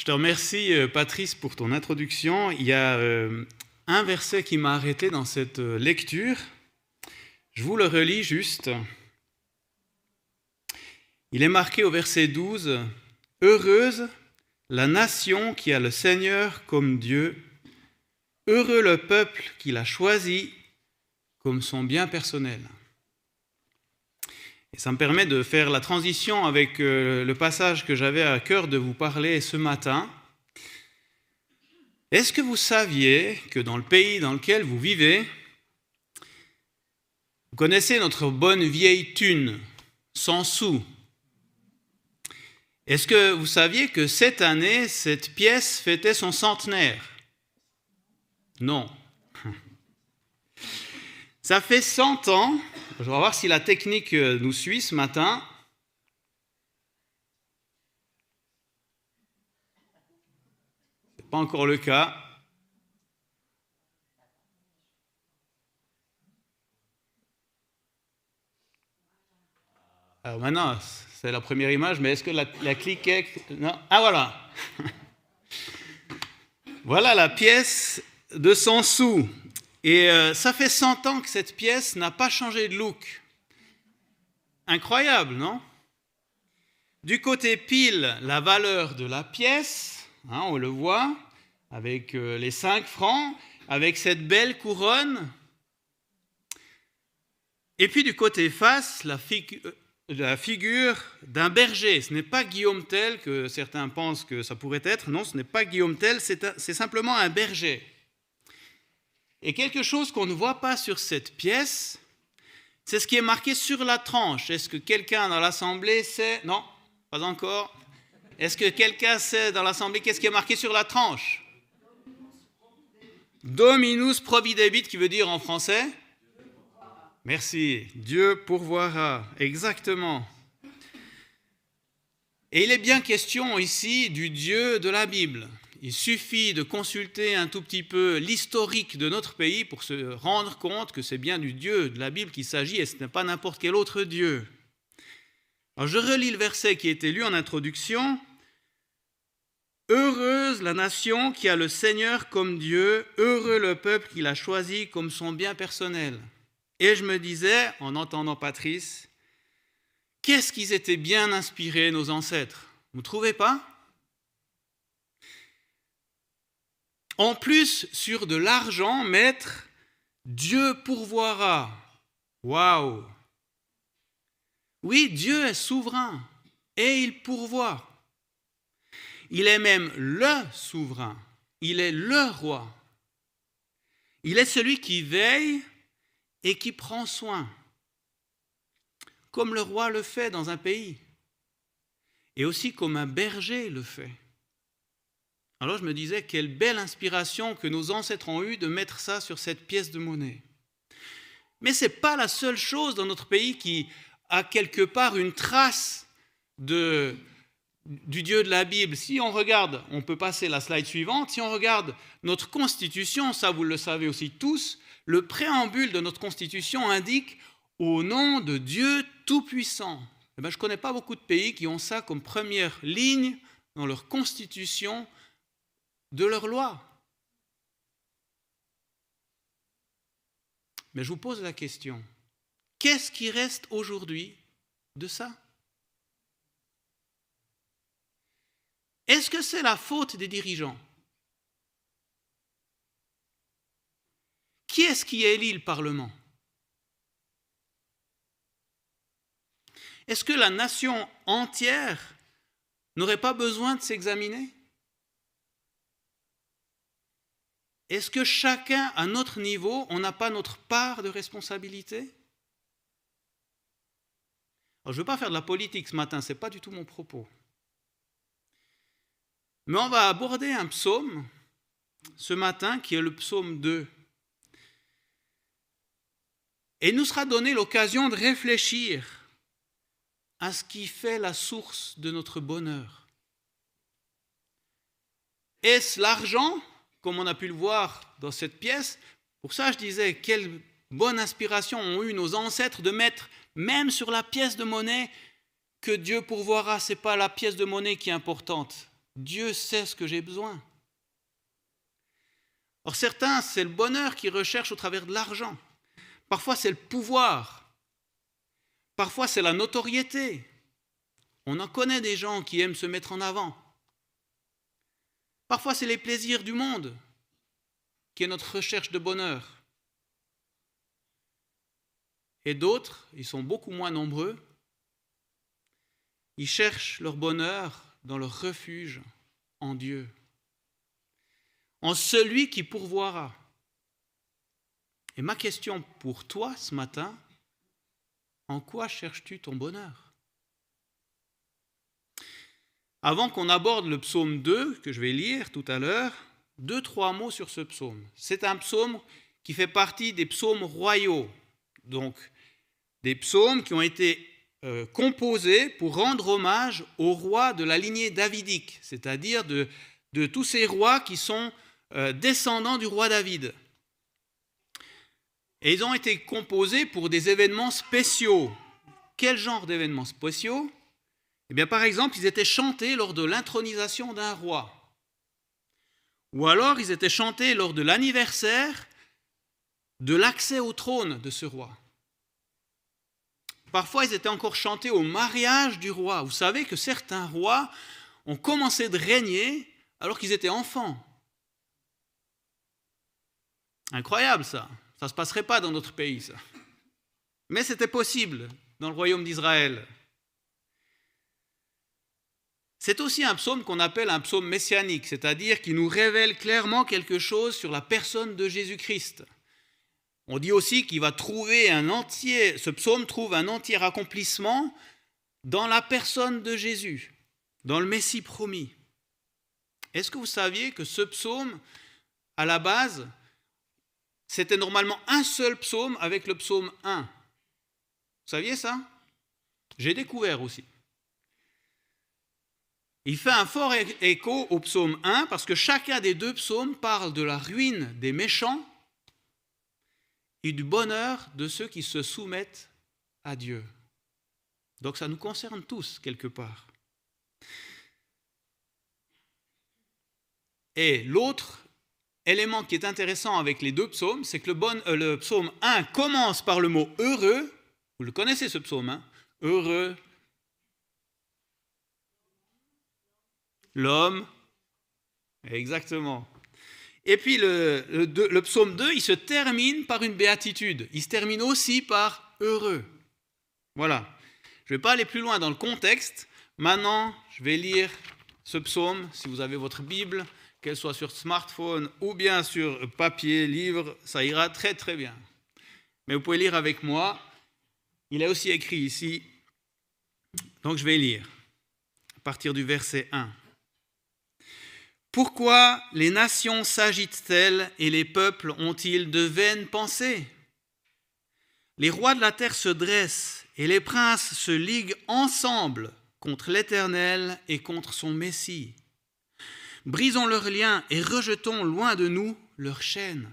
Je te remercie, euh, Patrice, pour ton introduction. Il y a euh, un verset qui m'a arrêté dans cette euh, lecture. Je vous le relis juste. Il est marqué au verset 12, Heureuse la nation qui a le Seigneur comme Dieu, heureux le peuple qui l'a choisi comme son bien personnel. Et ça me permet de faire la transition avec euh, le passage que j'avais à cœur de vous parler ce matin. Est-ce que vous saviez que dans le pays dans lequel vous vivez, vous connaissez notre bonne vieille thune, 100 sous? Est-ce que vous saviez que cette année, cette pièce fêtait son centenaire? Non. Ça fait 100 ans je vais voir si la technique euh, nous suit ce matin. Ce n'est pas encore le cas. Alors maintenant, c'est la première image, mais est-ce que la, la clique est... Ah voilà Voilà la pièce de 100 sous. Et euh, ça fait 100 ans que cette pièce n'a pas changé de look. Incroyable, non? Du côté pile, la valeur de la pièce, hein, on le voit, avec euh, les 5 francs, avec cette belle couronne. Et puis du côté face, euh, la figure d'un berger. Ce n'est pas Guillaume Tell que certains pensent que ça pourrait être. Non, ce n'est pas Guillaume Tell, c'est simplement un berger. Et quelque chose qu'on ne voit pas sur cette pièce, c'est ce qui est marqué sur la tranche. Est-ce que quelqu'un dans l'Assemblée sait? Non, pas encore. Est-ce que quelqu'un sait dans l'Assemblée qu'est-ce qui est marqué sur la tranche? Dominus providebit, qui veut dire en français? Merci. Dieu pourvoira. Exactement. Et il est bien question ici du Dieu de la Bible. Il suffit de consulter un tout petit peu l'historique de notre pays pour se rendre compte que c'est bien du Dieu de la Bible qu'il s'agit et ce n'est pas n'importe quel autre Dieu. Alors je relis le verset qui a été lu en introduction. Heureuse la nation qui a le Seigneur comme Dieu, heureux le peuple qu'il a choisi comme son bien personnel. Et je me disais, en entendant Patrice, qu'est-ce qu'ils étaient bien inspirés, nos ancêtres? Vous ne trouvez pas? En plus, sur de l'argent, mettre Dieu pourvoira. Waouh Oui, Dieu est souverain et il pourvoit. Il est même le souverain. Il est le roi. Il est celui qui veille et qui prend soin, comme le roi le fait dans un pays, et aussi comme un berger le fait. Alors je me disais, quelle belle inspiration que nos ancêtres ont eue de mettre ça sur cette pièce de monnaie. Mais ce n'est pas la seule chose dans notre pays qui a quelque part une trace de, du Dieu de la Bible. Si on regarde, on peut passer la slide suivante, si on regarde notre constitution, ça vous le savez aussi tous, le préambule de notre constitution indique au nom de Dieu Tout-Puissant. Eh ben, je ne connais pas beaucoup de pays qui ont ça comme première ligne dans leur constitution de leur loi. Mais je vous pose la question, qu'est-ce qui reste aujourd'hui de ça? Est-ce que c'est la faute des dirigeants? Qui est-ce qui élit le Parlement? Est-ce que la nation entière n'aurait pas besoin de s'examiner? Est-ce que chacun, à notre niveau, on n'a pas notre part de responsabilité? Je ne veux pas faire de la politique ce matin, ce n'est pas du tout mon propos. Mais on va aborder un psaume ce matin qui est le psaume 2. Et il nous sera donné l'occasion de réfléchir à ce qui fait la source de notre bonheur. Est-ce l'argent? Comme on a pu le voir dans cette pièce. Pour ça, je disais, quelle bonne inspiration ont eu nos ancêtres de mettre, même sur la pièce de monnaie, que Dieu pourvoira. Ce n'est pas la pièce de monnaie qui est importante, Dieu sait ce que j'ai besoin. Or certains, c'est le bonheur qu'ils recherchent au travers de l'argent. Parfois, c'est le pouvoir. Parfois, c'est la notoriété. On en connaît des gens qui aiment se mettre en avant. Parfois, c'est les plaisirs du monde qui est notre recherche de bonheur. Et d'autres, ils sont beaucoup moins nombreux, ils cherchent leur bonheur dans leur refuge en Dieu, en celui qui pourvoira. Et ma question pour toi ce matin, en quoi cherches-tu ton bonheur? Avant qu'on aborde le psaume 2, que je vais lire tout à l'heure, deux, trois mots sur ce psaume. C'est un psaume qui fait partie des psaumes royaux, donc des psaumes qui ont été euh, composés pour rendre hommage aux rois de la lignée davidique, c'est-à-dire de, tous ces rois qui sont euh, descendants du roi David. Et ils ont été composés pour des événements spéciaux. Quel genre d'événements spéciaux? Eh bien, par exemple, ils étaient chantés lors de l'intronisation d'un roi. Ou alors, ils étaient chantés lors de l'anniversaire de l'accès au trône de ce roi. Parfois, ils étaient encore chantés au mariage du roi. Vous savez que certains rois ont commencé de régner alors qu'ils étaient enfants. Incroyable ça. Ça ne se passerait pas dans notre pays, ça. Mais c'était possible dans le royaume d'Israël. C'est aussi un psaume qu'on appelle un psaume messianique, c'est-à-dire qui nous révèle clairement quelque chose sur la personne de Jésus-Christ. On dit aussi qu'il va trouver un entier, ce psaume trouve un entier accomplissement dans la personne de Jésus, dans le Messie promis. Est-ce que vous saviez que ce psaume, à la base, c'était normalement un seul psaume avec le psaume 1. Vous saviez ça? J'ai découvert aussi. Il fait un fort écho au psaume 1 parce que chacun des deux psaumes parle de la ruine des méchants et du bonheur de ceux qui se soumettent à Dieu. Donc ça nous concerne tous quelque part. Et l'autre élément qui est intéressant avec les deux psaumes, c'est que le, euh, psaume 1 commence par le mot heureux. Vous le connaissez ce psaume, hein Heureux. L'homme. Exactement. Et puis le, psaume 2, il se termine par une béatitude. Il se termine aussi par heureux. Voilà. Je ne vais pas aller plus loin dans le contexte. Maintenant, je vais lire ce psaume, si vous avez votre Bible qu'elle soit sur smartphone ou bien sur papier, livre, ça ira très très bien. Mais vous pouvez lire avec moi. Il est aussi écrit ici. Donc je vais lire à partir du verset 1. Pourquoi les nations s'agitent-elles et les peuples ont-ils de vaines pensées? Les rois de la terre se dressent et les princes se liguent ensemble contre l'Éternel et contre son Messie. Brisons leurs liens et rejetons loin de nous leurs chaînes.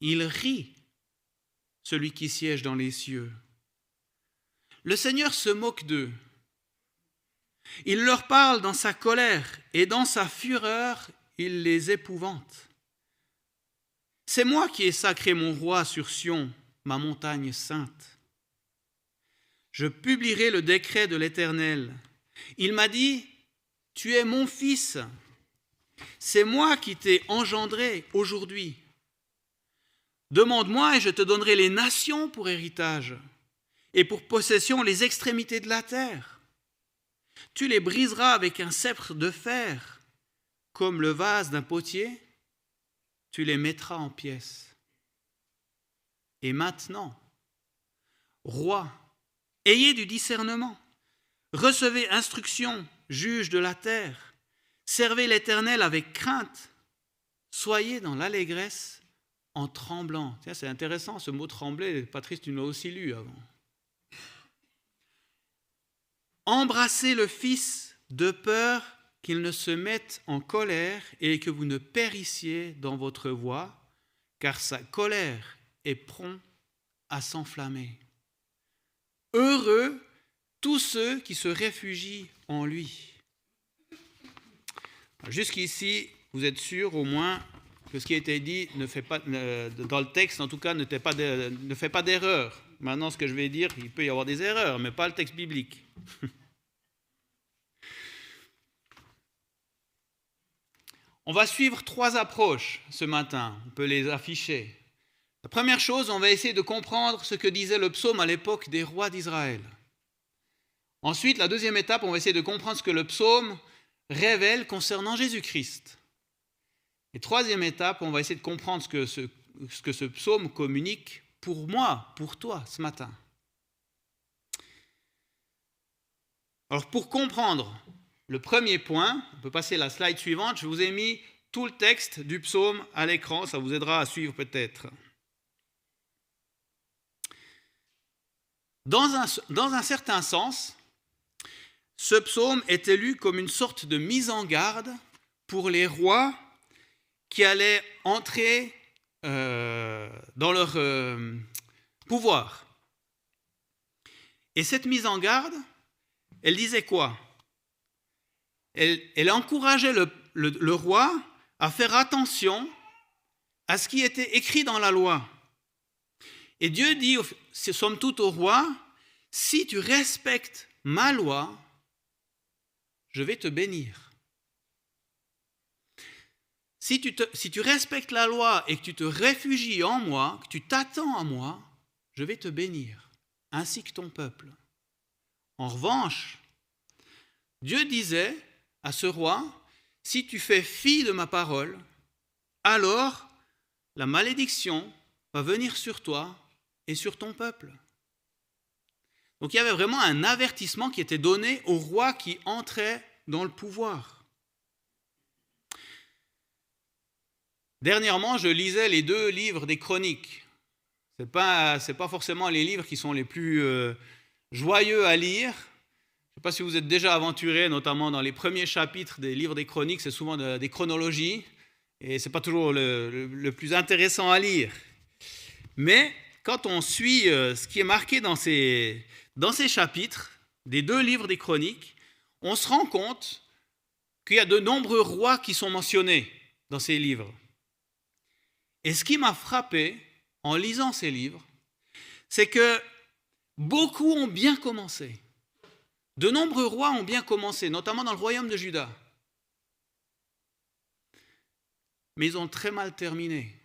Il rit, celui qui siège dans les cieux. Le Seigneur se moque d'eux. Il leur parle dans sa colère et dans sa fureur, il les épouvante. C'est moi qui ai sacré mon roi sur Sion, ma montagne sainte. Je publierai le décret de l'Éternel. Il m'a dit, tu es mon fils. C'est moi qui t'ai engendré aujourd'hui. Demande-moi et je te donnerai les nations pour héritage et pour possession les extrémités de la terre. Tu les briseras avec un sceptre de fer, comme le vase d'un potier, tu les mettras en pièces. Et maintenant, roi, ayez du discernement, recevez instruction juge de la terre. Servez l'Éternel avec crainte. Soyez dans l'allégresse en tremblant. c'est intéressant, ce mot trembler, Patrice, tu l'as aussi lu avant. Embrassez le Fils de peur qu'il ne se mette en colère et que vous ne périssiez dans votre voie, car sa colère est prompt à s'enflammer. Heureux tous ceux qui se réfugient en lui. Jusqu'ici, vous êtes sûr au moins que ce qui a été dit ne fait pas, dans le texte, en tout cas, ne fait pas d'erreur. Maintenant, ce que je vais dire, il peut y avoir des erreurs, mais pas le texte biblique. On va suivre trois approches ce matin. On peut les afficher. La première chose, on va essayer de comprendre ce que disait le psaume à l'époque des rois d'Israël. Ensuite, la deuxième étape, on va essayer de comprendre ce que le psaume révèle concernant Jésus-Christ. Et troisième étape, on va essayer de comprendre ce que ce, psaume communique pour moi, pour toi, ce matin. Alors pour comprendre le premier point, on peut passer à la slide suivante, je vous ai mis tout le texte du psaume à l'écran, ça vous aidera à suivre peut-être. Dans un, dans un, certain sens, ce psaume est élu comme une sorte de mise en garde pour les rois qui allaient entrer euh, dans leur euh, pouvoir. Et cette mise en garde, elle disait quoi? Elle, encourageait le, roi à faire attention à ce qui était écrit dans la loi. Et Dieu dit, somme toute au roi, si tu respectes ma loi, je vais te bénir. Si tu, respectes la loi et que tu te réfugies en moi, que tu t'attends à moi, je vais te bénir, ainsi que ton peuple. En revanche, Dieu disait, à ce roi, si tu fais fi de ma parole, alors la malédiction va venir sur toi et sur ton peuple. Donc il y avait vraiment un avertissement qui était donné au roi qui entrait dans le pouvoir. Dernièrement, je lisais les deux livres des chroniques. Ce n'est pas, pas, forcément les livres qui sont les plus euh, joyeux à lire, je ne sais pas si vous êtes déjà aventuré, notamment dans les premiers chapitres des livres des chroniques, c'est souvent des chronologies, et ce n'est pas toujours le, plus intéressant à lire. Mais quand on suit euh, ce qui est marqué dans ces, dans ces chapitres des deux livres des chroniques, on se rend compte qu'il y a de nombreux rois qui sont mentionnés dans ces livres. Et ce qui m'a frappé en lisant ces livres, c'est que beaucoup ont bien commencé. De nombreux rois ont bien commencé, notamment dans le royaume de Juda. Mais ils ont très mal terminé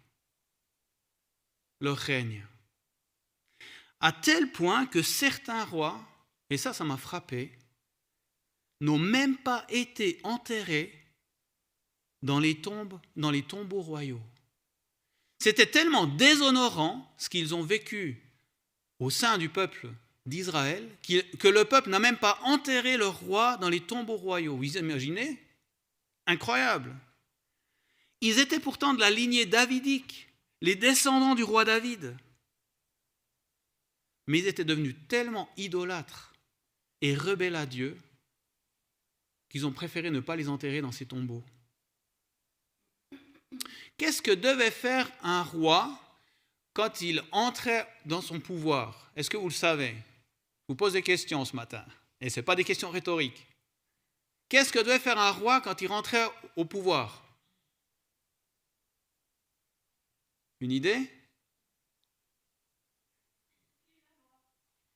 leur règne. À tel point que certains rois, et ça, ça m'a frappé, n'ont même pas été enterrés dans les tombes, dans les tombeaux royaux. C'était tellement déshonorant ce qu'ils ont vécu au sein du peuple d'Israël, que le peuple n'a même pas enterré le roi dans les tombeaux royaux. Vous imaginez? Incroyable. Ils étaient pourtant de la lignée davidique, les descendants du roi David. Mais ils étaient devenus tellement idolâtres et rebelles à Dieu qu'ils ont préféré ne pas les enterrer dans ces tombeaux. Qu'est-ce que devait faire un roi quand il entrait dans son pouvoir? Est-ce que vous le savez? Vous pose des questions ce matin. Et ce pas des questions rhétoriques. Qu'est-ce que devait faire un roi quand il rentrait au pouvoir? Une idée?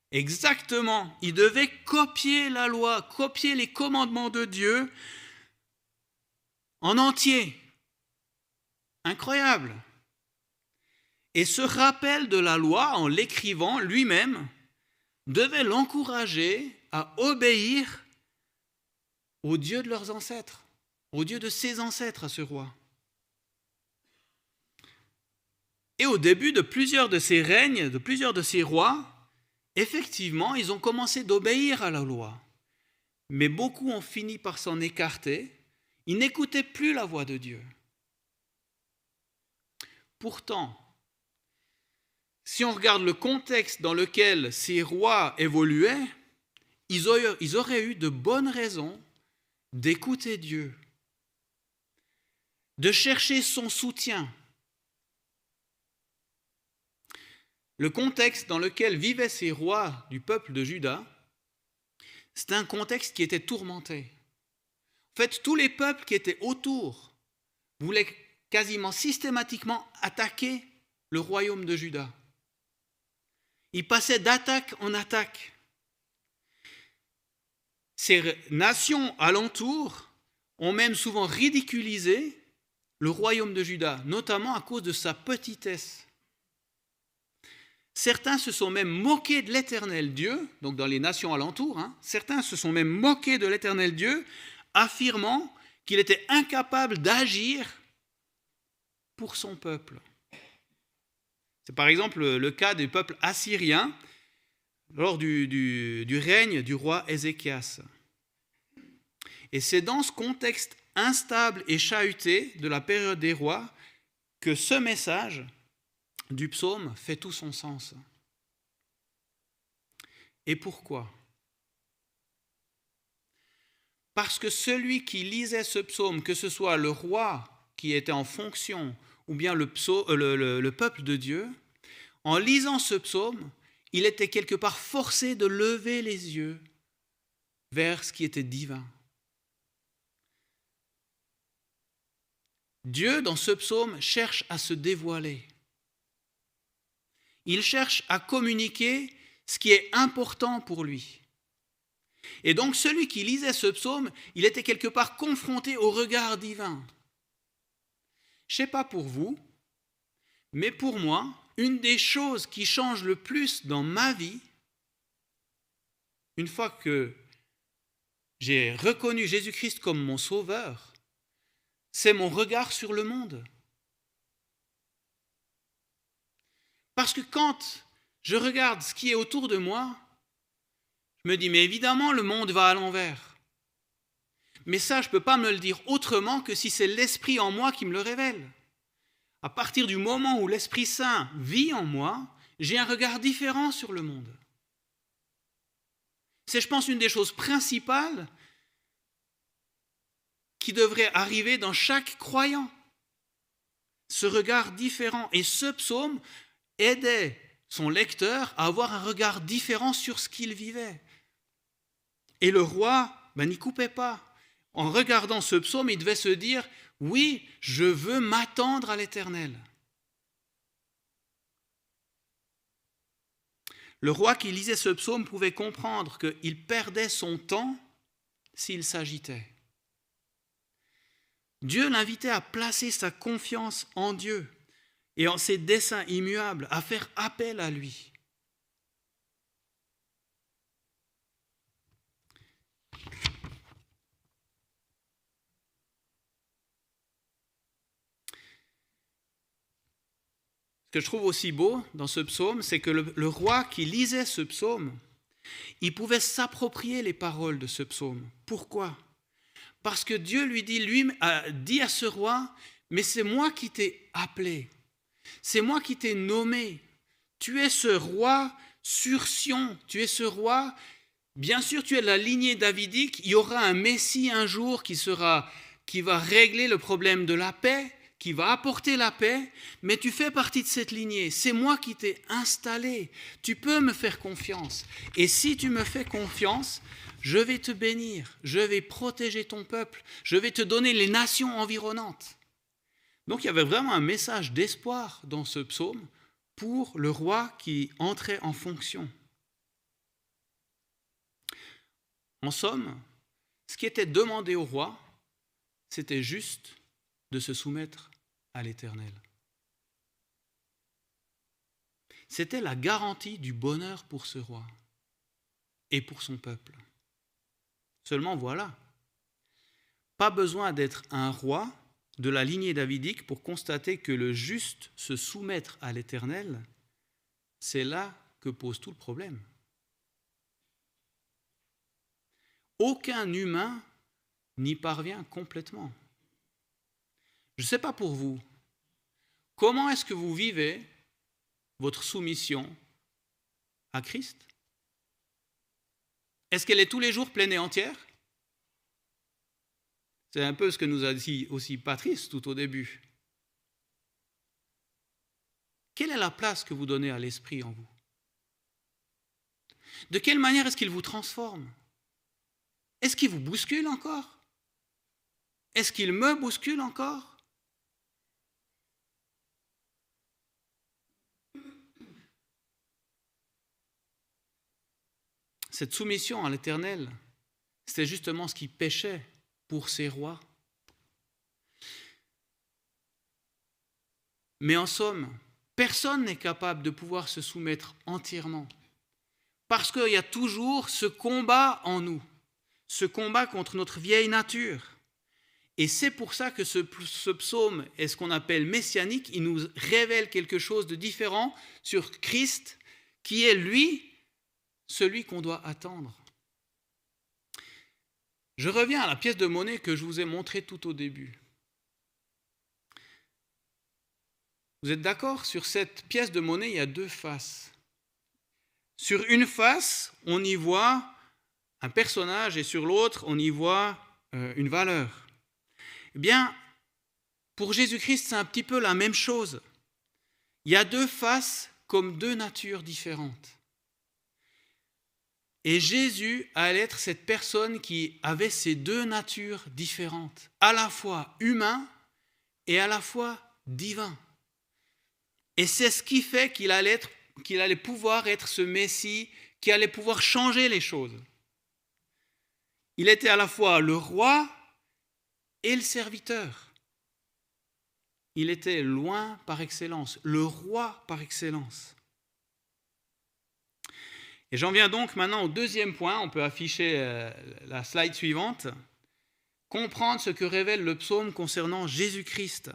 Exactement. Il devait copier la loi, copier les commandements de Dieu en entier. Incroyable. Et ce rappel de la loi, en l'écrivant lui-même, devait l'encourager à obéir au Dieu de leurs ancêtres, au Dieu de ses ancêtres à ce roi. Et au début de plusieurs de ces règnes, de plusieurs de ces rois, effectivement, ils ont commencé d'obéir à la loi. Mais beaucoup ont fini par s'en écarter. Ils n'écoutaient plus la voix de Dieu. Pourtant, si on regarde le contexte dans lequel ces rois évoluaient, ils auraient, eu de bonnes raisons d'écouter Dieu, de chercher son soutien. Le contexte dans lequel vivaient ces rois du peuple de Juda, c'est un contexte qui était tourmenté. En fait, tous les peuples qui étaient autour voulaient quasiment systématiquement attaquer le royaume de Juda. Ils passaient d'attaque en attaque. Ces nations alentours ont même souvent ridiculisé le royaume de Juda, notamment à cause de sa petitesse. Certains se sont même moqués de l'éternel Dieu, donc dans les nations alentours, hein. certains se sont même moqués de l'éternel Dieu, affirmant qu'il était incapable d'agir pour son peuple. C'est par exemple le cas du peuple assyrien lors du, règne du roi Ézéchias. Et c'est dans ce contexte instable et chahuté de la période des rois que ce message du psaume fait tout son sens. Et pourquoi? Parce que celui qui lisait ce psaume, que ce soit le roi qui était en fonction ou bien le, euh, le, peuple de Dieu, en lisant ce psaume, il était quelque part forcé de lever les yeux vers ce qui était divin. Dieu, dans ce psaume, cherche à se dévoiler. Il cherche à communiquer ce qui est important pour lui. Et donc celui qui lisait ce psaume, il était quelque part confronté au regard divin. Je ne sais pas pour vous, mais pour moi, une des choses qui change le plus dans ma vie, une fois que j'ai reconnu Jésus-Christ comme mon sauveur, c'est mon regard sur le monde. Parce que quand je regarde ce qui est autour de moi, je me dis, mais évidemment, le monde va à l'envers. Mais ça, je ne peux pas me le dire autrement que si c'est l'Esprit en moi qui me le révèle. À partir du moment où l'Esprit Saint vit en moi, j'ai un regard différent sur le monde. C'est, je pense, une des choses principales qui devrait arriver dans chaque croyant. Ce regard différent. Et ce psaume aidait son lecteur à avoir un regard différent sur ce qu'il vivait. Et le roi ben, n'y coupait pas. En regardant ce psaume, il devait se dire, oui, je veux m'attendre à l'Éternel. Le roi qui lisait ce psaume pouvait comprendre qu'il perdait son temps s'il s'agitait. Dieu l'invitait à placer sa confiance en Dieu et en ses desseins immuables, à faire appel à lui. Que je trouve aussi beau dans ce psaume, c'est que le, roi qui lisait ce psaume, il pouvait s'approprier les paroles de ce psaume. Pourquoi? Parce que Dieu lui dit, lui a dit à ce roi, mais c'est moi qui t'ai appelé, c'est moi qui t'ai nommé. Tu es ce roi sur Sion, tu es ce roi. Bien sûr, tu es de la lignée davidique. Il y aura un Messie un jour qui sera, qui va régler le problème de la paix, qui va apporter la paix, mais tu fais partie de cette lignée. C'est moi qui t'ai installé. Tu peux me faire confiance. Et si tu me fais confiance, je vais te bénir, je vais protéger ton peuple, je vais te donner les nations environnantes. Donc il y avait vraiment un message d'espoir dans ce psaume pour le roi qui entrait en fonction. En somme, ce qui était demandé au roi, c'était juste de se soumettre à l'Éternel. C'était la garantie du bonheur pour ce roi et pour son peuple. Seulement voilà, pas besoin d'être un roi de la lignée davidique pour constater que le juste se soumettre à l'Éternel, c'est là que pose tout le problème. Aucun humain n'y parvient complètement. Je ne sais pas pour vous, comment est-ce que vous vivez votre soumission à Christ? Est-ce qu'elle est tous les jours pleine et entière? C'est un peu ce que nous a dit aussi Patrice tout au début. Quelle est la place que vous donnez à l'esprit en vous? De quelle manière est-ce qu'il vous transforme? Est-ce qu'il vous bouscule encore? Est-ce qu'il me bouscule encore? Cette soumission à l'Éternel, c'était justement ce qui péchait pour ces rois. Mais en somme, personne n'est capable de pouvoir se soumettre entièrement. Parce qu'il y a toujours ce combat en nous, ce combat contre notre vieille nature. Et c'est pour ça que ce, psaume est ce qu'on appelle messianique, il nous révèle quelque chose de différent sur Christ, qui est lui, celui qu'on doit attendre. Je reviens à la pièce de monnaie que je vous ai montrée tout au début. Vous êtes d'accord? Sur cette pièce de monnaie, il y a deux faces. Sur une face, on y voit un personnage et sur l'autre, on y voit euh, une valeur. Eh bien, pour Jésus-Christ, c'est un petit peu la même chose. Il y a deux faces comme deux natures différentes. Et Jésus allait être cette personne qui avait ces deux natures différentes, à la fois humain et à la fois divin. Et c'est ce qui fait qu'il allait, qu'il allait pouvoir être ce Messie qui allait pouvoir changer les choses. Il était à la fois le roi et le serviteur. Il était loin par excellence, le roi par excellence. Et j'en viens donc maintenant au deuxième point, on peut afficher euh, la slide suivante, comprendre ce que révèle le psaume concernant Jésus-Christ.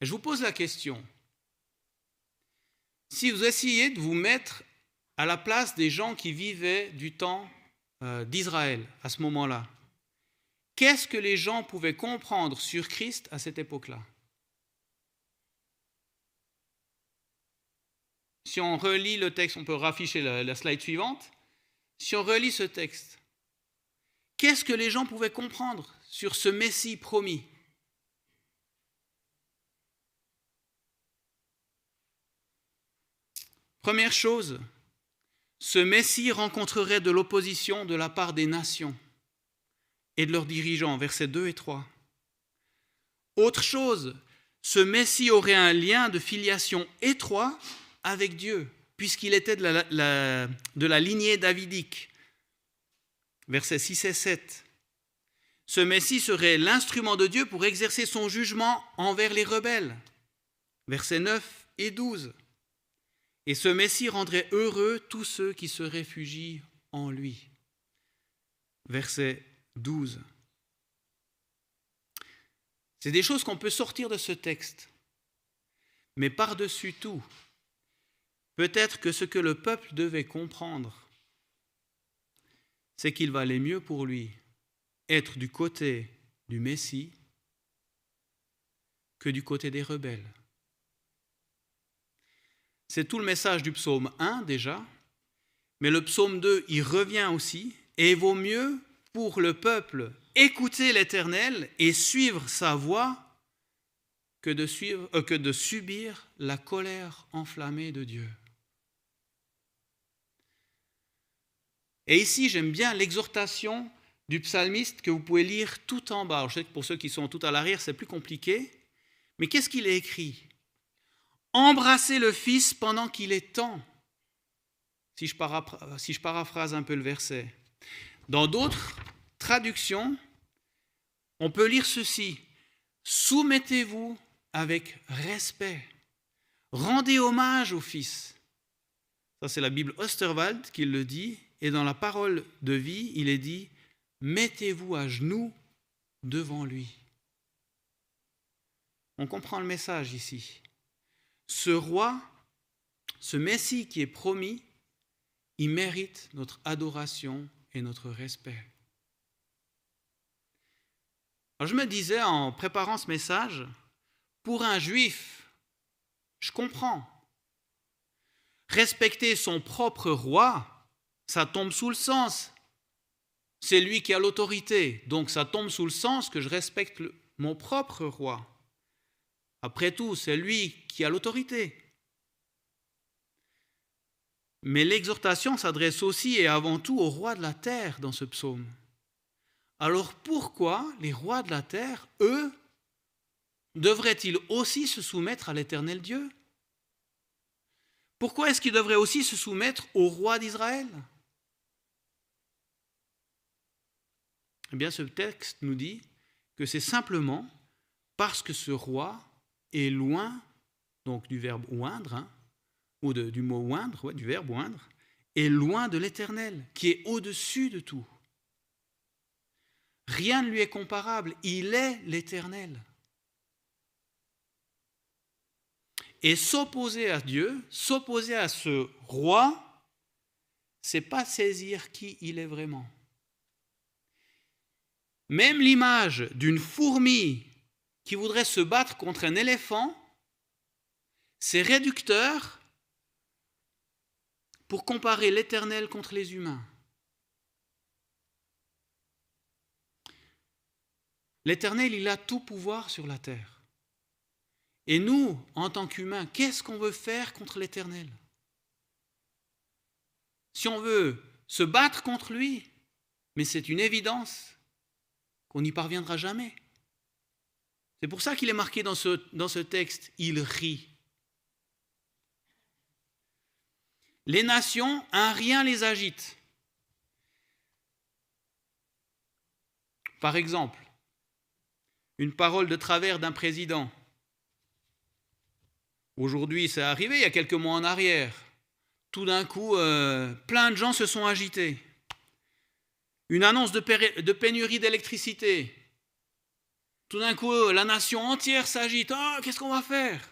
Je vous pose la question. Si vous essayez de vous mettre à la place des gens qui vivaient du temps euh, d'Israël à ce moment-là, qu'est-ce que les gens pouvaient comprendre sur Christ à cette époque-là? Si on relit le texte, on peut rafficher la slide suivante. Si on relit ce texte, qu'est-ce que les gens pouvaient comprendre sur ce Messie promis? Première chose, ce Messie rencontrerait de l'opposition de la part des nations et de leurs dirigeants, versets 2 et 3. Autre chose, ce Messie aurait un lien de filiation étroit avec Dieu, puisqu'il était de la, lignée davidique. Versets 6 et 7. Ce Messie serait l'instrument de Dieu pour exercer son jugement envers les rebelles. Versets 9 et 12. Et ce Messie rendrait heureux tous ceux qui se réfugient en lui. Verset 12. C'est des choses qu'on peut sortir de ce texte. Mais par-dessus tout, peut-être que ce que le peuple devait comprendre, c'est qu'il valait mieux pour lui être du côté du Messie que du côté des rebelles. C'est tout le message du psaume 1 déjà, mais le psaume 2 y revient aussi, et il vaut mieux pour le peuple écouter l'Éternel et suivre sa voix que de, suivre, euh, que de subir la colère enflammée de Dieu. Et ici, j'aime bien l'exhortation du psalmiste que vous pouvez lire tout en bas. Je sais que pour ceux qui sont tout à l'arrière, c'est plus compliqué. Mais qu'est-ce qu'il est écrit? Embrassez le Fils pendant qu'il est temps. Si je, paraphrase un peu le verset. Dans d'autres traductions, on peut lire ceci. Soumettez-vous avec respect. Rendez hommage au Fils. Ça, c'est la Bible Osterwald qui le dit. Et dans la parole de vie, il est dit Mettez-vous à genoux devant lui. On comprend le message ici ce roi, ce Messie qui est promis, il mérite notre adoration et notre respect. je me disais en préparant ce message, pour un juif, je comprends. Respecter son propre roi, ça tombe sous le sens. C'est lui qui a l'autorité, donc ça tombe sous le sens que je respecte mon propre roi. Après tout, c'est lui qui a l'autorité. Mais l'exhortation s'adresse aussi et avant tout aux rois de la terre dans ce psaume. Alors pourquoi les rois de la terre, eux, devraient-ils aussi se soumettre à l'éternel Dieu? Pourquoi est-ce qu'ils devraient aussi se soumettre au roi d'Israël? Eh bien, ce texte nous dit que c'est simplement parce que ce roi est loin, donc du verbe oindre, hein, ou du mot oindre, du verbe oindre, est loin de l'Éternel, qui est au-dessus de tout. Rien ne lui est comparable, il est l'Éternel. Et s'opposer à Dieu, s'opposer à ce roi, c'est pas saisir qui il est vraiment. Même l'image d'une fourmi qui voudrait se battre contre un éléphant, c'est réducteur pour comparer l'Éternel contre les humains. L'Éternel, il a tout pouvoir sur la terre. Et nous, en tant qu'humains, qu'est-ce qu'on veut faire contre l'Éternel? Si on veut se battre contre lui, mais c'est une évidence qu'on n'y parviendra jamais. C'est pour ça qu'il est marqué dans ce, dans ce texte, il rit. Les nations, un rien les agite. Par exemple, une parole de travers d'un président. Aujourd'hui, c'est arrivé, il y a quelques mois en arrière. Tout d'un coup, euh, plein de gens se sont agités. Une annonce de, pénurie d'électricité. Tout d'un coup, la nation entière s'agite. Oh, qu'est-ce qu'on va faire?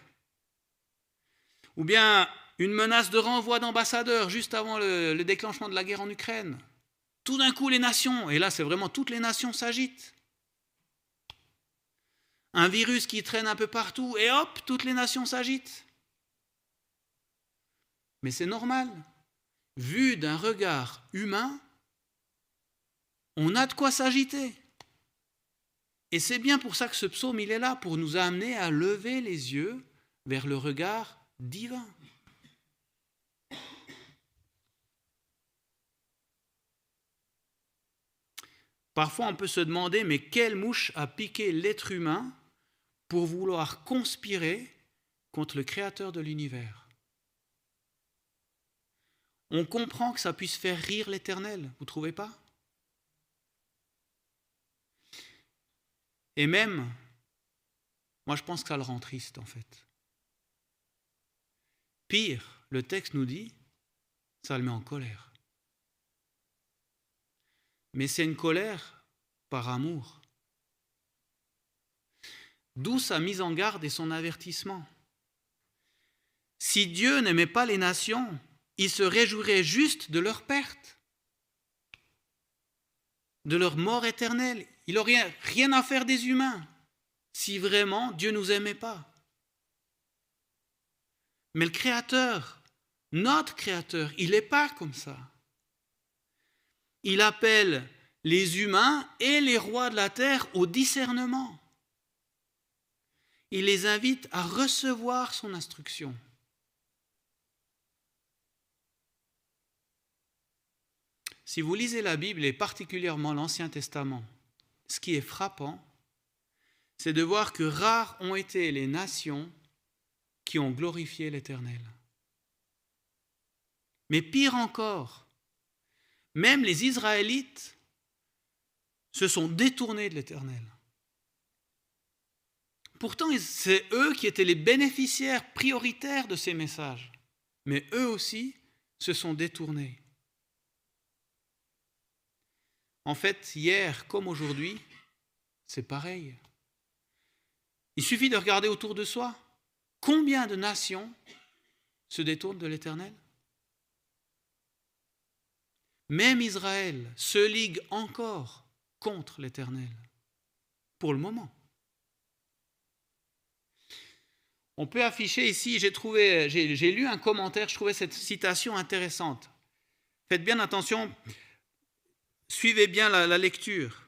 Ou bien une menace de renvoi d'ambassadeurs juste avant le déclenchement de la guerre en Ukraine. Tout d'un coup, les nations, et là c'est vraiment toutes les nations s'agitent. Un virus qui traîne un peu partout, et hop, toutes les nations s'agitent. Mais c'est normal. Vu d'un regard humain, on a de quoi s'agiter. Et c'est bien pour ça que ce psaume, il est là, pour nous amener à lever les yeux vers le regard divin. Parfois, on peut se demander, mais quelle mouche a piqué l'être humain pour vouloir conspirer contre le Créateur de l'univers? On comprend que ça puisse faire rire l'Éternel, vous ne trouvez pas? Et même, moi je pense que ça le rend triste en fait. Pire, le texte nous dit, ça le met en colère. Mais c'est une colère par amour. D'où sa mise en garde et son avertissement. Si Dieu n'aimait pas les nations, il se réjouirait juste de leur perte, de leur mort éternelle. Il n'aurait rien à faire des humains si vraiment Dieu ne nous aimait pas. Mais le Créateur, notre Créateur, il n'est pas comme ça. Il appelle les humains et les rois de la terre au discernement. Il les invite à recevoir son instruction. Si vous lisez la Bible et particulièrement l'Ancien Testament, ce qui est frappant, c'est de voir que rares ont été les nations qui ont glorifié l'Éternel. Mais pire encore, même les Israélites se sont détournés de l'Éternel. Pourtant, c'est eux qui étaient les bénéficiaires prioritaires de ces messages. Mais eux aussi se sont détournés. En fait, hier comme aujourd'hui, c'est pareil. Il suffit de regarder autour de soi. Combien de nations se détournent de l'Éternel? Même Israël se ligue encore contre l'Éternel, pour le moment. On peut afficher ici, j'ai trouvé, j'ai lu un commentaire, je trouvais cette citation intéressante. Faites bien attention, suivez bien la, lecture.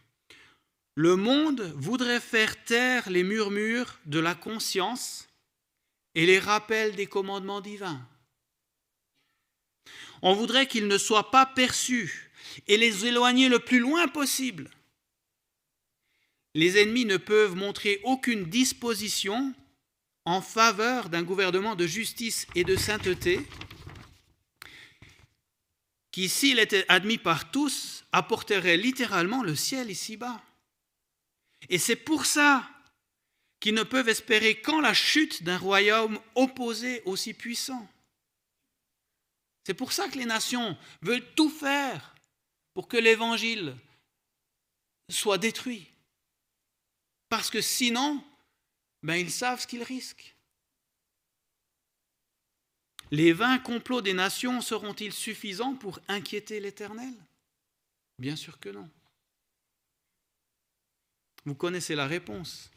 Le monde voudrait faire taire les murmures de la conscience et les rappels des commandements divins. On voudrait qu'ils ne soient pas perçus et les éloigner le plus loin possible. Les ennemis ne peuvent montrer aucune disposition en faveur d'un gouvernement de justice et de sainteté qui, s'il était admis par tous, apporterait littéralement le ciel ici-bas. Et c'est pour ça qu'ils ne peuvent espérer qu'en la chute d'un royaume opposé aussi puissant. C'est pour ça que les nations veulent tout faire pour que l'évangile soit détruit. Parce que sinon, ben, ils savent ce qu'ils risquent. Les vains complots des nations seront-ils suffisants pour inquiéter l'Éternel? Bien sûr que non. Vous connaissez la réponse.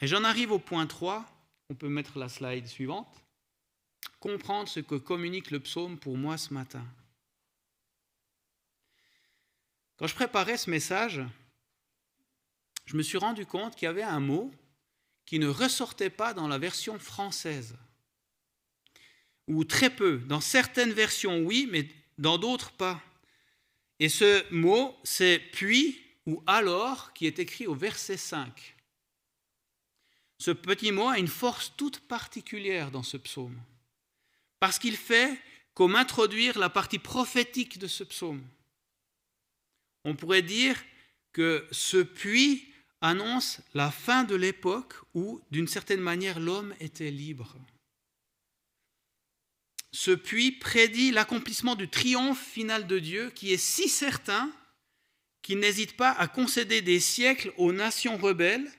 Et j'en arrive au point 3. On peut mettre la slide suivante. Comprendre ce que communique le psaume pour moi ce matin. Quand je préparais ce message, je me suis rendu compte qu'il y avait un mot qui ne ressortait pas dans la version française. Ou très peu. Dans certaines versions, oui, mais dans d'autres, pas. Et ce mot, c'est puis ou alors qui est écrit au verset 5. Ce petit mot a une force toute particulière dans ce psaume, parce qu'il fait comme introduire la partie prophétique de ce psaume. On pourrait dire que ce puits annonce la fin de l'époque où, d'une certaine manière, l'homme était libre. Ce puits prédit l'accomplissement du triomphe final de Dieu qui est si certain qu'il n'hésite pas à concéder des siècles aux nations rebelles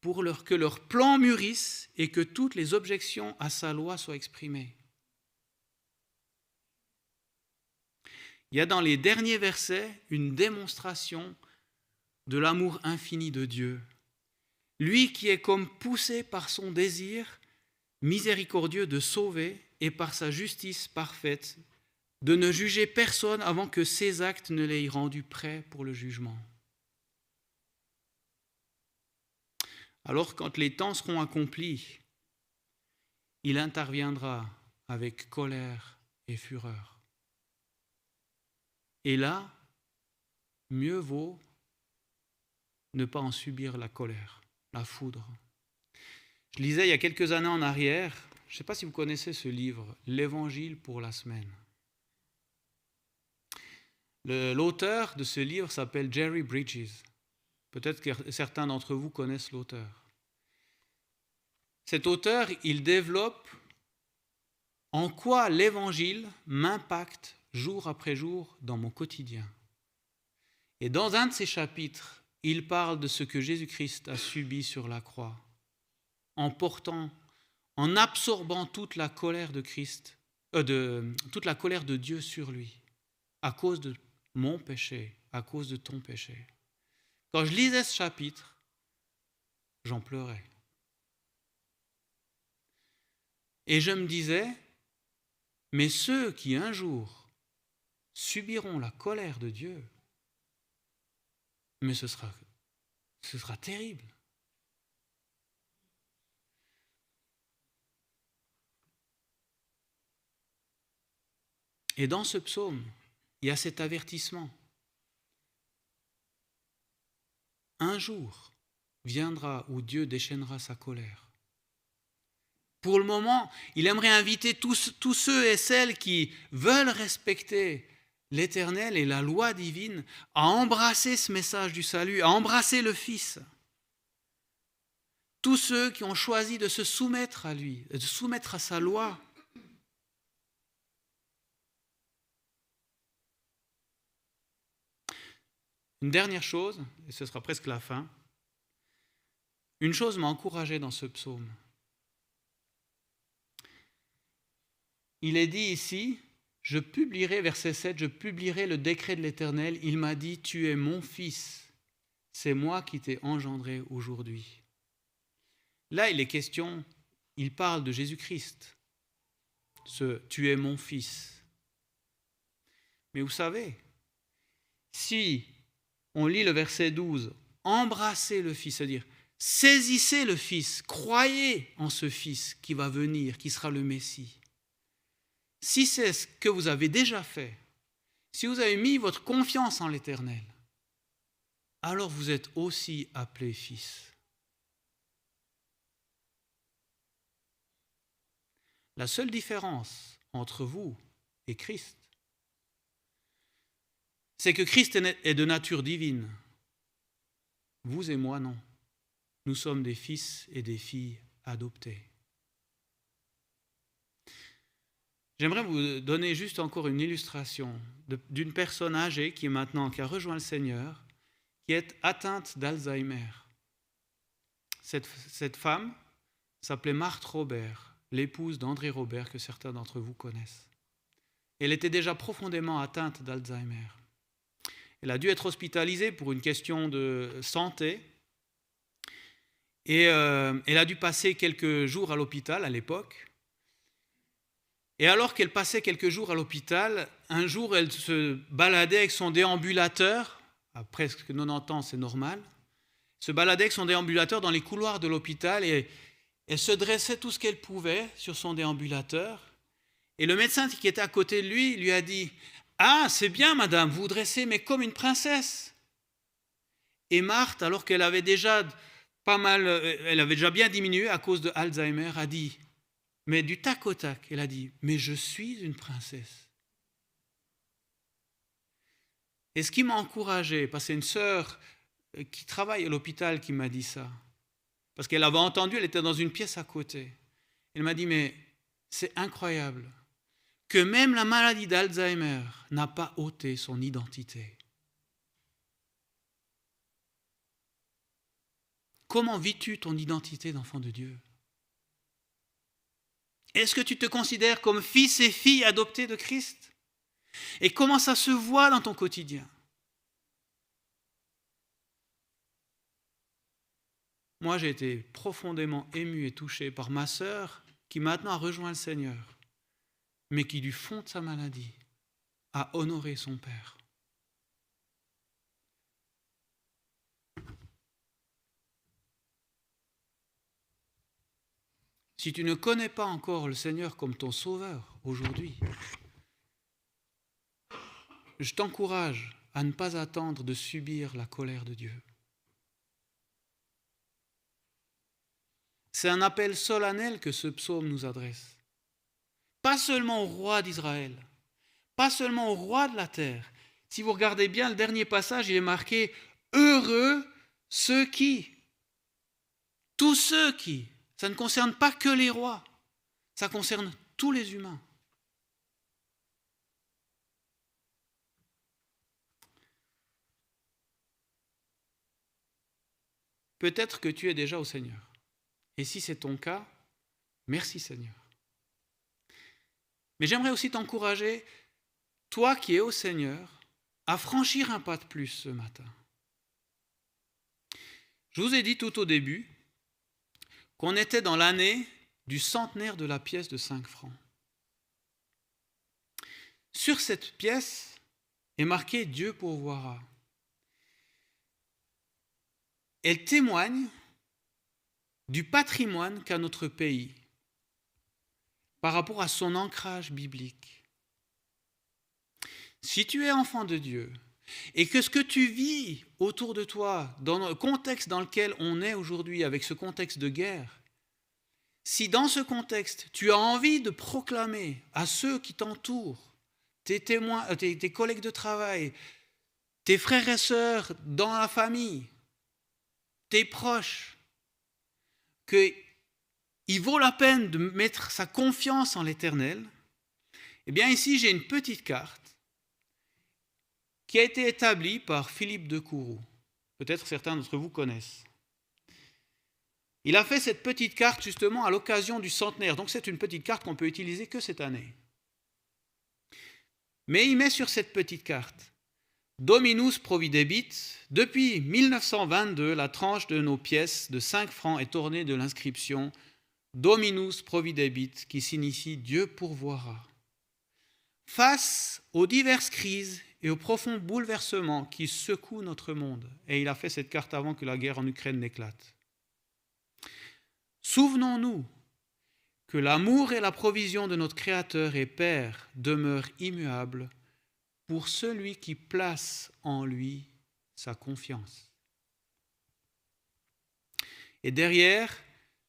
pour que leurs plans mûrissent et que toutes les objections à sa loi soient exprimées. Il y a dans les derniers versets une démonstration de l'amour infini de Dieu. Lui qui est comme poussé par son désir miséricordieux de sauver et par sa justice parfaite de ne juger personne avant que ses actes ne l'aient rendu prêt pour le jugement. Alors quand les temps seront accomplis, il interviendra avec colère et fureur. Et là, mieux vaut ne pas en subir la colère, la foudre. Je lisais il y a quelques années en arrière, je ne sais pas si vous connaissez ce livre, L'Évangile pour la semaine. L'auteur de ce livre s'appelle Jerry Bridges. Peut-être que certains d'entre vous connaissent l'auteur. Cet auteur, il développe en quoi l'Évangile m'impacte jour après jour dans mon quotidien. Et dans un de ces chapitres, il parle de ce que Jésus-Christ a subi sur la croix, en portant, en absorbant toute la colère de Christ, euh, toute la colère de Dieu sur lui, à cause de mon péché, à cause de ton péché. Quand je lisais ce chapitre, j'en pleurais. Et je me disais, mais ceux qui un jour subiront la colère de Dieu, mais ce sera terrible. Et dans ce psaume, il y a cet avertissement. Un jour viendra où Dieu déchaînera sa colère. Pour le moment, il aimerait inviter tous, ceux et celles qui veulent respecter l'Éternel et la loi divine à embrasser ce message du salut, à embrasser le Fils. Tous ceux qui ont choisi de se soumettre à lui, de se soumettre à sa loi. Une dernière chose, et ce sera presque la fin, une chose m'a encouragé dans ce psaume. Il est dit ici, je publierai, verset 7, je publierai le décret de l'Éternel. Il m'a dit, tu es mon fils, c'est moi qui t'ai engendré aujourd'hui. Là, il est question, il parle de Jésus-Christ, ce tu es mon fils. Mais vous savez, si on lit le verset 12, embrassez le fils, c'est-à-dire saisissez le fils, croyez en ce fils qui va venir, qui sera le Messie si c'est ce que vous avez déjà fait, si vous avez mis votre confiance en l'Éternel, alors vous êtes aussi appelé fils. La seule différence entre vous et Christ, c'est que Christ est de nature divine. Vous et moi, non. Nous sommes des fils et des filles adoptés. J'aimerais vous donner juste encore une illustration d'une personne âgée qui est maintenant, qui a rejoint le Seigneur, qui est atteinte d'Alzheimer. Cette, cette femme s'appelait Marthe Robert, l'épouse d'André Robert que certains d'entre vous connaissent. Elle était déjà profondément atteinte d'Alzheimer. Elle a dû être hospitalisée pour une question de santé. Et euh, elle a dû passer quelques jours à l'hôpital à l'époque. Et alors qu'elle passait quelques jours à l'hôpital, un jour elle se baladait avec son déambulateur, à presque 90 ans c'est normal, se baladait avec son déambulateur dans les couloirs de l'hôpital et elle se dressait tout ce qu'elle pouvait sur son déambulateur. Et le médecin qui était à côté de lui lui a dit Ah, c'est bien, madame, vous vous dressez, mais comme une princesse. Et Marthe, alors qu'elle avait déjà pas mal, euh, elle avait déjà bien diminué à cause de Alzheimer, a dit Mais du tac au tac, elle a dit Mais je suis une princesse. Et ce qui m'a encouragé, parce que c'est une sœur euh, qui travaille à l'hôpital qui m'a dit ça, parce qu'elle avait entendu, elle était dans une pièce à côté. Elle m'a dit, mais c'est incroyable que même la maladie d'Alzheimer n'a pas ôté son identité. Comment vis-tu ton identité d'enfant de Dieu? Est-ce que tu te considères comme fils et fille adoptés de Christ? Et comment ça se voit dans ton quotidien? Moi, j'ai été profondément ému et touché par ma sœur qui maintenant a rejoint le Seigneur, mais qui du fond de sa maladie a honoré son Père. Si tu ne connais pas encore le Seigneur comme ton Sauveur aujourd'hui, je t'encourage à ne pas attendre de subir la colère de Dieu. C'est un appel solennel que ce psaume nous adresse. Pas seulement au roi d'Israël, pas seulement au roi de la terre. Si vous regardez bien le dernier passage, il est marqué Heureux ceux qui. Tous ceux qui. Ça ne concerne pas que les rois, ça concerne tous les humains. Peut-être que tu es déjà au Seigneur. Et si c'est ton cas, merci Seigneur. Mais j'aimerais aussi t'encourager, toi qui es au Seigneur, à franchir un pas de plus ce matin. Je vous ai dit tout au début qu'on était dans l'année du centenaire de la pièce de 5 francs. Sur cette pièce est marqué Dieu pourvoira. Elle témoigne du patrimoine qu'a notre pays par rapport à son ancrage biblique. Si tu es enfant de Dieu et que ce que tu vis autour de toi, dans le contexte dans lequel on est aujourd'hui, avec ce contexte de guerre, si dans ce contexte tu as envie de proclamer à ceux qui t'entourent, tes témoins, euh, tes, tes collègues de travail, tes frères et sœurs dans la famille, tes proches, qu'il vaut la peine de mettre sa confiance en l'Éternel, eh bien ici j'ai une petite carte qui a été établie par Philippe de Kourou. Peut-être certains d'entre vous connaissent. Il a fait cette petite carte justement à l'occasion du centenaire. Donc c'est une petite carte qu'on peut utiliser que cette année. Mais il met sur cette petite carte Dominus providebit, depuis 1922, la tranche de nos pièces de 5 francs est ornée de l'inscription Dominus providebit, qui signifie Dieu pourvoira. Face aux diverses crises et aux profonds bouleversements qui secouent notre monde, et il a fait cette carte avant que la guerre en Ukraine n'éclate. Souvenons-nous que l'amour et la provision de notre Créateur et Père demeurent immuables pour celui qui place en lui sa confiance. Et derrière,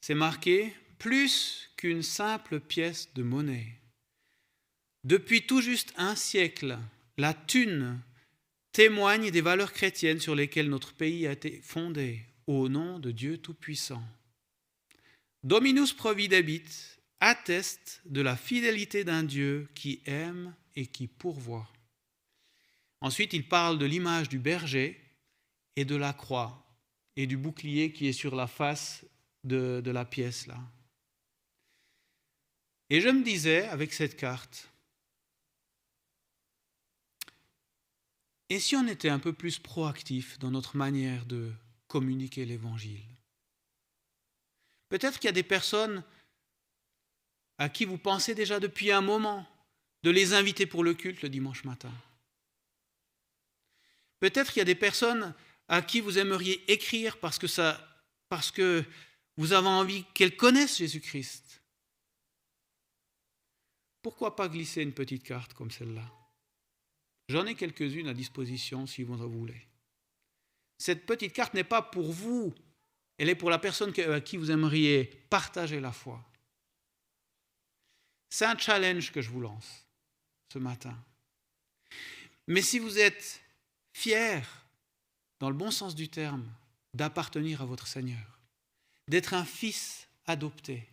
c'est marqué plus qu'une simple pièce de monnaie. Depuis tout juste un siècle, la thune témoigne des valeurs chrétiennes sur lesquelles notre pays a été fondé au nom de Dieu Tout-Puissant. Dominus Providebit atteste de la fidélité d'un Dieu qui aime et qui pourvoit. Ensuite, il parle de l'image du berger et de la croix et du bouclier qui est sur la face de, de la pièce là. Et je me disais avec cette carte, et si on était un peu plus proactif dans notre manière de communiquer l'Évangile? Peut-être qu'il y a des personnes à qui vous pensez déjà depuis un moment de les inviter pour le culte le dimanche matin. Peut-être qu'il y a des personnes à qui vous aimeriez écrire parce que, ça, parce que vous avez envie qu'elles connaissent Jésus-Christ. Pourquoi pas glisser une petite carte comme celle-là? J'en ai quelques-unes à disposition si vous en voulez. Cette petite carte n'est pas pour vous, elle est pour la personne à qui vous aimeriez partager la foi. C'est un challenge que je vous lance ce matin. Mais si vous êtes fier, dans le bon sens du terme, d'appartenir à votre Seigneur, d'être un fils adopté,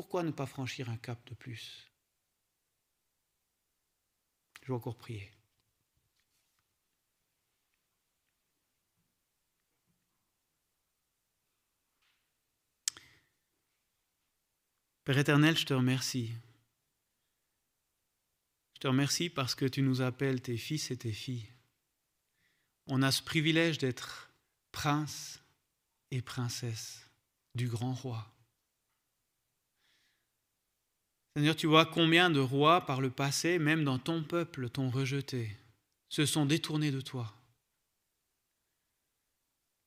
pourquoi ne pas franchir un cap de plus? Je vais encore prier. Père éternel, je te remercie. Je te remercie parce que tu nous appelles tes fils et tes filles. On a ce privilège d'être prince et princesse du grand roi. Seigneur, tu vois combien de rois par le passé, même dans ton peuple, t'ont rejeté, se sont détournés de toi.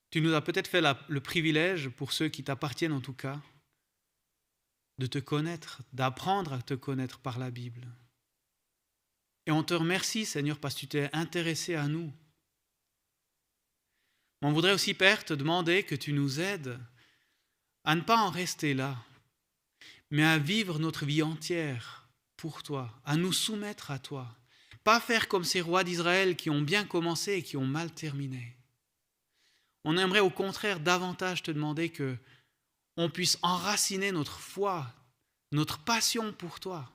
Tu nous as peut-être fait le privilège, pour ceux qui t'appartiennent en tout cas, de te connaître, d'apprendre à te connaître par la Bible. Et on te remercie, Seigneur, parce que tu t'es intéressé à nous. On voudrait aussi, Père, te demander que tu nous aides à ne pas en rester là, mais à vivre notre vie entière pour toi, à nous soumettre à toi. Pas faire comme ces rois d'Israël qui ont bien commencé et qui ont mal terminé. On aimerait au contraire davantage te demander que on puisse enraciner notre foi, notre passion pour toi.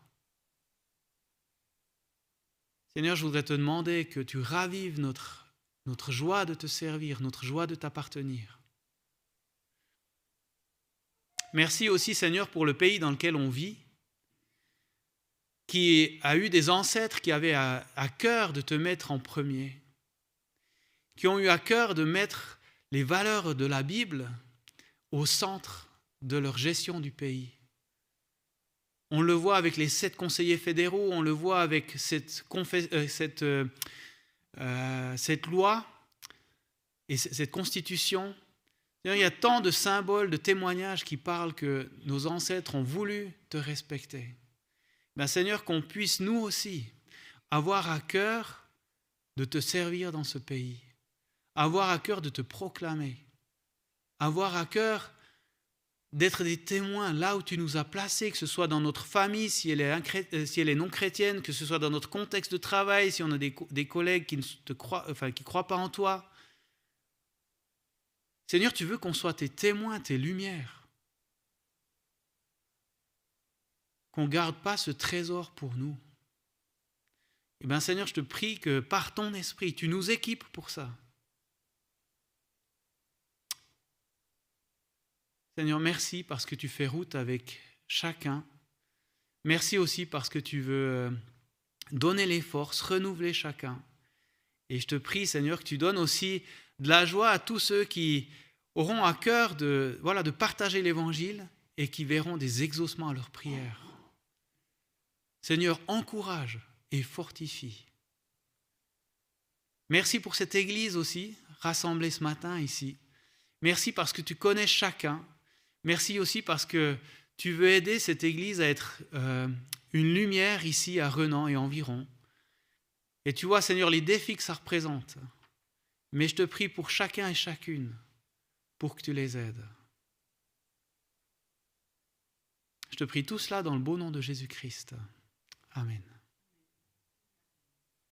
Seigneur, je voudrais te demander que tu ravives notre, notre joie de te servir, notre joie de t'appartenir. Merci aussi, Seigneur, pour le pays dans lequel on vit, qui a eu des ancêtres qui avaient à, cœur de te mettre en premier, qui ont eu à cœur de mettre les valeurs de la Bible au centre de leur gestion du pays. On le voit avec les sept conseillers fédéraux, on le voit avec cette, euh, euh, euh, cette loi et cette constitution. Il y a tant de symboles, de témoignages qui parlent que nos ancêtres ont voulu te respecter. Ben, Seigneur, qu'on puisse nous aussi avoir à cœur de te servir dans ce pays, avoir à cœur de te proclamer, avoir à cœur d'être des témoins là où tu nous as placés, que ce soit dans notre famille, si elle est, euh, non chrétienne, que ce soit dans notre contexte de travail, si on a des, collègues qui ne croient pas en toi. Seigneur, tu veux qu'on soit tes témoins, tes lumières. Qu'on ne garde pas ce trésor pour nous. Eh bien, Seigneur, je te prie que par ton esprit, tu nous équipes pour ça. Seigneur, merci parce que tu fais route avec chacun. Merci aussi parce que tu veux euh, donner les forces, renouveler chacun. Et je te prie, Seigneur, que tu donnes aussi de la joie à tous ceux qui auront à cœur de, voilà, de partager l'Évangile et qui verront des exaucements à leurs prières. Seigneur, encourage et fortifie. Merci pour cette Église aussi, rassemblée ce matin ici. Merci parce que tu connais chacun Merci aussi parce que tu veux aider cette Église à être euh, une lumière ici à Renan et environ. Et tu vois, Seigneur, les défis que ça représente. Mais je te prie pour chacun et chacune, pour que tu les aides. Je te prie tout cela dans le beau nom de Jésus-Christ. Amen.